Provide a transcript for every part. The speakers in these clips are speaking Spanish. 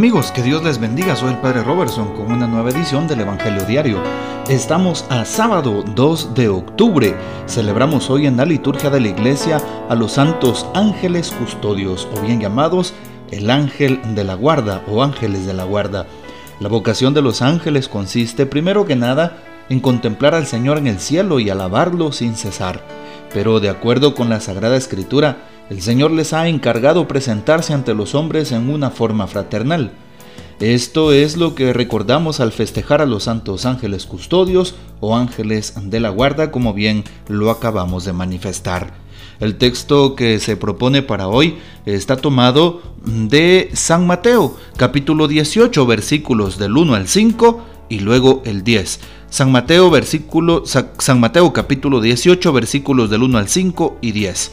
Amigos, que Dios les bendiga. Soy el Padre Robertson con una nueva edición del Evangelio Diario. Estamos a sábado 2 de octubre. Celebramos hoy en la liturgia de la iglesia a los santos ángeles custodios, o bien llamados el ángel de la guarda o ángeles de la guarda. La vocación de los ángeles consiste, primero que nada, en contemplar al Señor en el cielo y alabarlo sin cesar. Pero de acuerdo con la Sagrada Escritura, el Señor les ha encargado presentarse ante los hombres en una forma fraternal. Esto es lo que recordamos al festejar a los santos ángeles custodios o ángeles de la guarda, como bien lo acabamos de manifestar. El texto que se propone para hoy está tomado de San Mateo, capítulo 18, versículos del 1 al 5 y luego el 10. San Mateo, versículo, San Mateo capítulo 18, versículos del 1 al 5 y 10.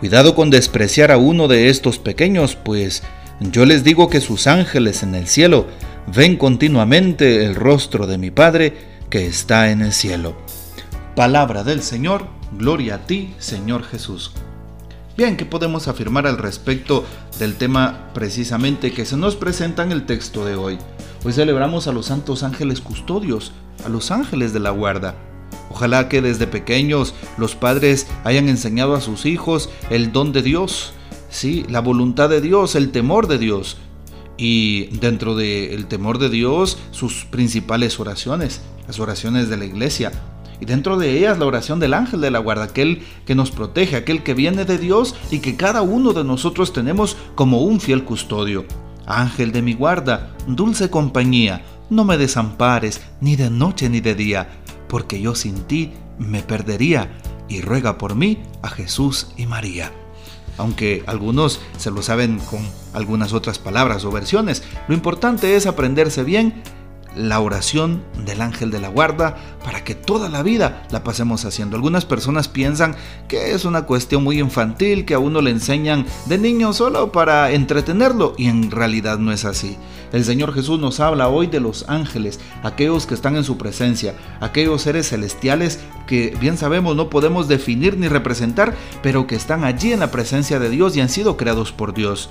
Cuidado con despreciar a uno de estos pequeños, pues yo les digo que sus ángeles en el cielo ven continuamente el rostro de mi Padre que está en el cielo. Palabra del Señor, gloria a ti, Señor Jesús. Bien, ¿qué podemos afirmar al respecto del tema precisamente que se nos presenta en el texto de hoy? Hoy celebramos a los santos ángeles custodios, a los ángeles de la guarda. Ojalá que desde pequeños los padres hayan enseñado a sus hijos el don de Dios, sí, la voluntad de Dios, el temor de Dios. Y dentro del temor de Dios, sus principales oraciones, las oraciones de la iglesia. Y dentro de ellas la oración del ángel de la guarda, aquel que nos protege, aquel que viene de Dios y que cada uno de nosotros tenemos como un fiel custodio. Ángel de mi guarda, dulce compañía, no me desampares ni de noche ni de día porque yo sin ti me perdería, y ruega por mí a Jesús y María. Aunque algunos se lo saben con algunas otras palabras o versiones, lo importante es aprenderse bien la oración del ángel de la guarda para que toda la vida la pasemos haciendo. Algunas personas piensan que es una cuestión muy infantil, que a uno le enseñan de niño solo para entretenerlo y en realidad no es así. El Señor Jesús nos habla hoy de los ángeles, aquellos que están en su presencia, aquellos seres celestiales que bien sabemos no podemos definir ni representar, pero que están allí en la presencia de Dios y han sido creados por Dios.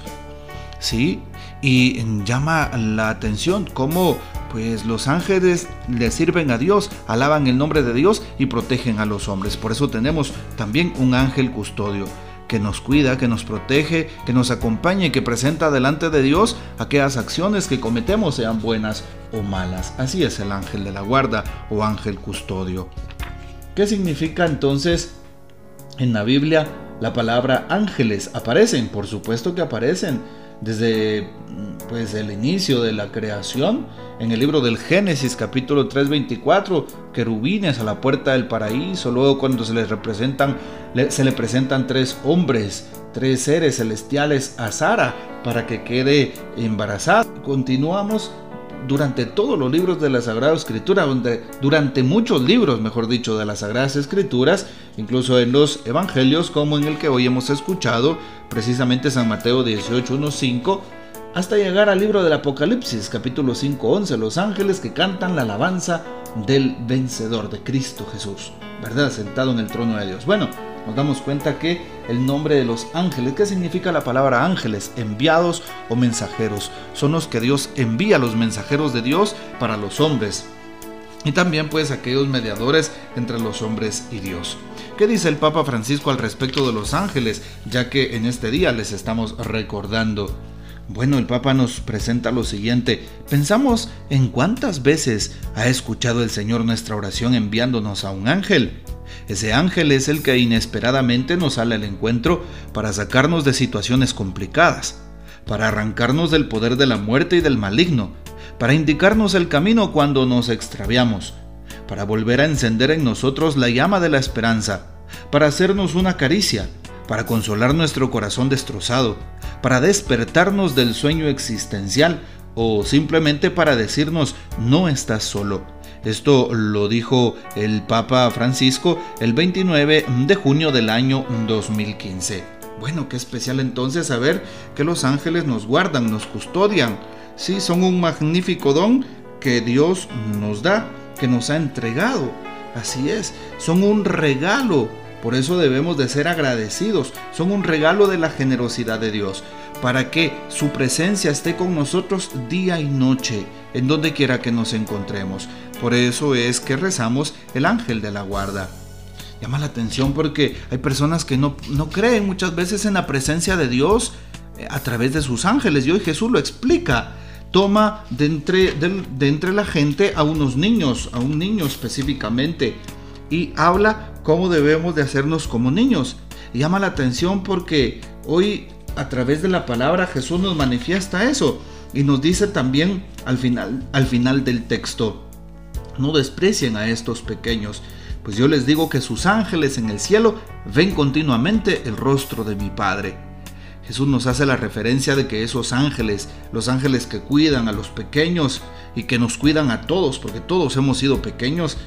¿Sí? Y llama la atención cómo pues los ángeles le sirven a Dios, alaban el nombre de Dios y protegen a los hombres. Por eso tenemos también un ángel custodio que nos cuida, que nos protege, que nos acompaña y que presenta delante de Dios aquellas acciones que cometemos, sean buenas o malas. Así es el ángel de la guarda o ángel custodio. ¿Qué significa entonces en la Biblia la palabra ángeles? ¿Aparecen? Por supuesto que aparecen desde pues el inicio de la creación en el libro del Génesis capítulo 3:24 querubines a la puerta del paraíso luego cuando se les representan se le presentan tres hombres tres seres celestiales a Sara para que quede embarazada. Continuamos durante todos los libros de la Sagrada Escritura, donde, durante muchos libros, mejor dicho, de las Sagradas Escrituras, incluso en los Evangelios, como en el que hoy hemos escuchado, precisamente San Mateo 18, 5, hasta llegar al libro del Apocalipsis, capítulo 5, 11, los ángeles que cantan la alabanza del vencedor de Cristo Jesús, ¿verdad? Sentado en el trono de Dios. Bueno, nos damos cuenta que el nombre de los ángeles, ¿qué significa la palabra ángeles? Enviados o mensajeros. Son los que Dios envía, los mensajeros de Dios para los hombres. Y también pues aquellos mediadores entre los hombres y Dios. ¿Qué dice el Papa Francisco al respecto de los ángeles? Ya que en este día les estamos recordando. Bueno, el Papa nos presenta lo siguiente. Pensamos en cuántas veces ha escuchado el Señor nuestra oración enviándonos a un ángel. Ese ángel es el que inesperadamente nos sale al encuentro para sacarnos de situaciones complicadas, para arrancarnos del poder de la muerte y del maligno, para indicarnos el camino cuando nos extraviamos, para volver a encender en nosotros la llama de la esperanza, para hacernos una caricia, para consolar nuestro corazón destrozado, para despertarnos del sueño existencial o simplemente para decirnos no estás solo. Esto lo dijo el Papa Francisco el 29 de junio del año 2015. Bueno, qué especial entonces saber que los ángeles nos guardan, nos custodian. Sí, son un magnífico don que Dios nos da, que nos ha entregado. Así es, son un regalo. Por eso debemos de ser agradecidos. Son un regalo de la generosidad de Dios para que su presencia esté con nosotros día y noche, en donde quiera que nos encontremos. Por eso es que rezamos el ángel de la guarda. Llama la atención porque hay personas que no, no creen muchas veces en la presencia de Dios eh, a través de sus ángeles. Y hoy Jesús lo explica. Toma de entre, de entre la gente a unos niños, a un niño específicamente, y habla cómo debemos de hacernos como niños. Llama la atención porque hoy a través de la palabra Jesús nos manifiesta eso y nos dice también al final, al final del texto, no desprecien a estos pequeños, pues yo les digo que sus ángeles en el cielo ven continuamente el rostro de mi Padre. Jesús nos hace la referencia de que esos ángeles, los ángeles que cuidan a los pequeños y que nos cuidan a todos, porque todos hemos sido pequeños,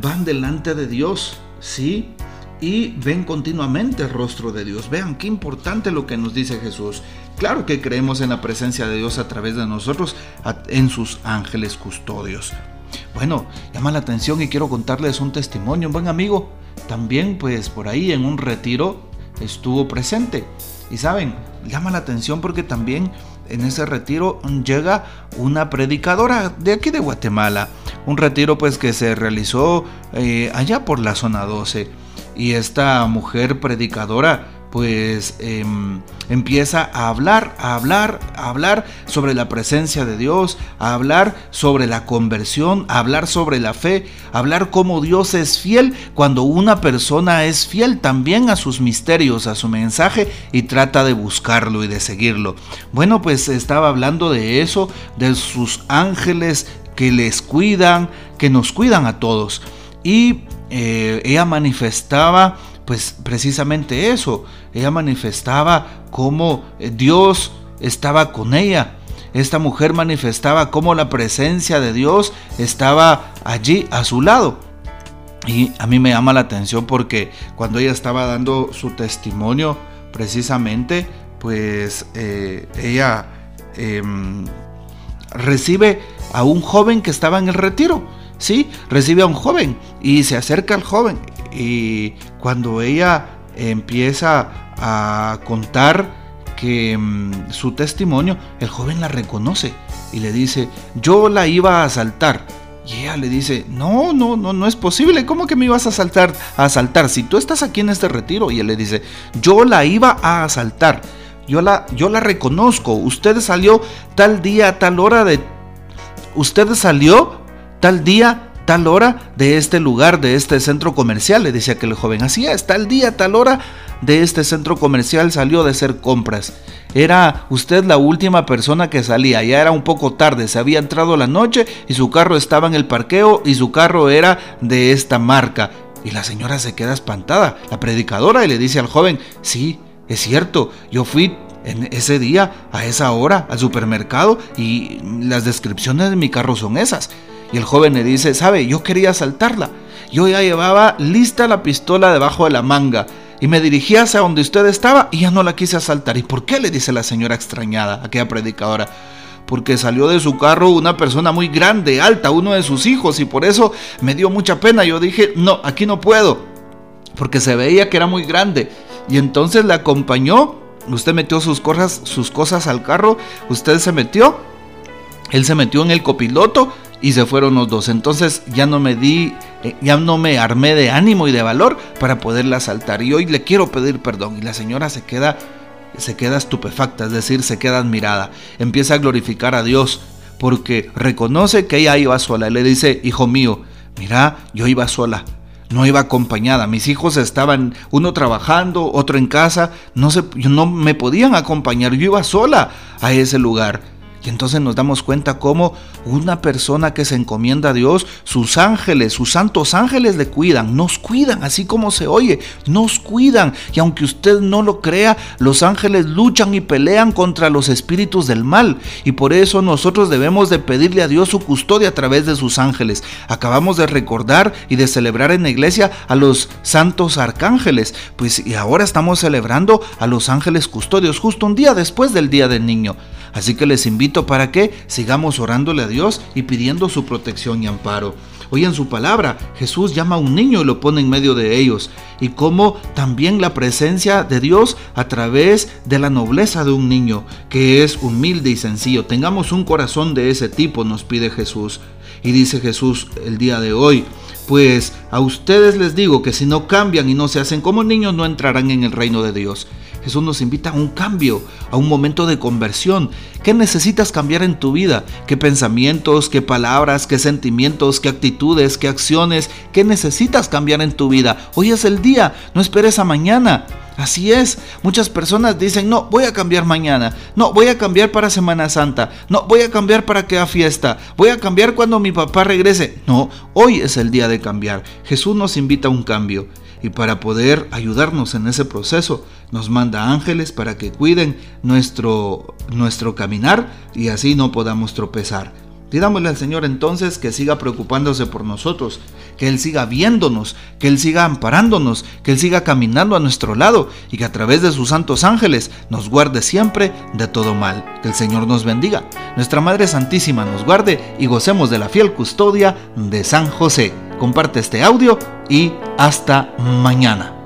van delante de Dios, ¿sí? Y ven continuamente el rostro de Dios. Vean qué importante lo que nos dice Jesús. Claro que creemos en la presencia de Dios a través de nosotros, en sus ángeles custodios. Bueno, llama la atención y quiero contarles un testimonio. Un buen amigo también pues por ahí en un retiro estuvo presente. Y saben, llama la atención porque también en ese retiro llega una predicadora de aquí de Guatemala. Un retiro pues que se realizó eh, allá por la zona 12 y esta mujer predicadora pues em, empieza a hablar, a hablar, a hablar sobre la presencia de Dios, a hablar sobre la conversión, a hablar sobre la fe, a hablar cómo Dios es fiel cuando una persona es fiel también a sus misterios, a su mensaje y trata de buscarlo y de seguirlo. Bueno, pues estaba hablando de eso, de sus ángeles que les cuidan, que nos cuidan a todos. Y eh, ella manifestaba pues precisamente eso, ella manifestaba cómo eh, Dios estaba con ella. Esta mujer manifestaba cómo la presencia de Dios estaba allí a su lado. Y a mí me llama la atención porque cuando ella estaba dando su testimonio, precisamente, pues eh, ella em, recibe a un joven que estaba en el retiro. ¿Sí? Recibe a un joven y se acerca al joven. Y cuando ella empieza a contar que mm, su testimonio, el joven la reconoce y le dice, yo la iba a asaltar. Y ella le dice, no, no, no, no es posible, ¿cómo que me ibas a asaltar? A asaltar, si tú estás aquí en este retiro. Y él le dice, yo la iba a asaltar, yo la, yo la reconozco, usted salió tal día, tal hora de... Usted salió tal día, tal hora de este lugar, de este centro comercial, le decía aquel joven. Así es, tal día, tal hora de este centro comercial salió de hacer compras. Era usted la última persona que salía, ya era un poco tarde, se había entrado la noche y su carro estaba en el parqueo y su carro era de esta marca. Y la señora se queda espantada, la predicadora, y le dice al joven, sí, es cierto, yo fui en ese día, a esa hora, al supermercado y las descripciones de mi carro son esas. Y el joven le dice, sabe, yo quería asaltarla. Yo ya llevaba lista la pistola debajo de la manga y me dirigí hacia donde usted estaba y ya no la quise asaltar. ¿Y por qué? le dice la señora extrañada, aquella predicadora. Porque salió de su carro una persona muy grande, alta, uno de sus hijos, y por eso me dio mucha pena. Yo dije, no, aquí no puedo, porque se veía que era muy grande. Y entonces le acompañó, usted metió sus cosas, sus cosas al carro, usted se metió, él se metió en el copiloto y se fueron los dos. Entonces ya no me di, eh, ya no me armé de ánimo y de valor para poderla asaltar. Y hoy le quiero pedir perdón. Y la señora se queda, se queda estupefacta, es decir, se queda admirada. Empieza a glorificar a Dios porque reconoce que ella iba sola. Le dice, hijo mío, mira, yo iba sola. No iba acompañada, mis hijos estaban uno trabajando, otro en casa, no, se, no me podían acompañar, yo iba sola a ese lugar. Entonces nos damos cuenta cómo una persona que se encomienda a Dios, sus ángeles, sus santos ángeles le cuidan, nos cuidan, así como se oye, nos cuidan. Y aunque usted no lo crea, los ángeles luchan y pelean contra los espíritus del mal. Y por eso nosotros debemos de pedirle a Dios su custodia a través de sus ángeles. Acabamos de recordar y de celebrar en la iglesia a los santos arcángeles, pues y ahora estamos celebrando a los ángeles custodios justo un día después del Día del Niño. Así que les invito para que sigamos orándole a Dios y pidiendo su protección y amparo. Hoy en su palabra Jesús llama a un niño y lo pone en medio de ellos. Y como también la presencia de Dios a través de la nobleza de un niño, que es humilde y sencillo. Tengamos un corazón de ese tipo, nos pide Jesús. Y dice Jesús el día de hoy, pues a ustedes les digo que si no cambian y no se hacen como niños no entrarán en el reino de Dios. Jesús nos invita a un cambio, a un momento de conversión. ¿Qué necesitas cambiar en tu vida? ¿Qué pensamientos, qué palabras, qué sentimientos, qué actitudes, qué acciones? ¿Qué necesitas cambiar en tu vida? Hoy es el día, no esperes a mañana. Así es, muchas personas dicen, no, voy a cambiar mañana, no, voy a cambiar para Semana Santa, no, voy a cambiar para que haga fiesta, voy a cambiar cuando mi papá regrese. No, hoy es el día de cambiar. Jesús nos invita a un cambio y para poder ayudarnos en ese proceso nos manda ángeles para que cuiden nuestro, nuestro caminar y así no podamos tropezar. Pidámosle al Señor entonces que siga preocupándose por nosotros, que Él siga viéndonos, que Él siga amparándonos, que Él siga caminando a nuestro lado y que a través de sus santos ángeles nos guarde siempre de todo mal. Que el Señor nos bendiga, nuestra Madre Santísima nos guarde y gocemos de la fiel custodia de San José. Comparte este audio y hasta mañana.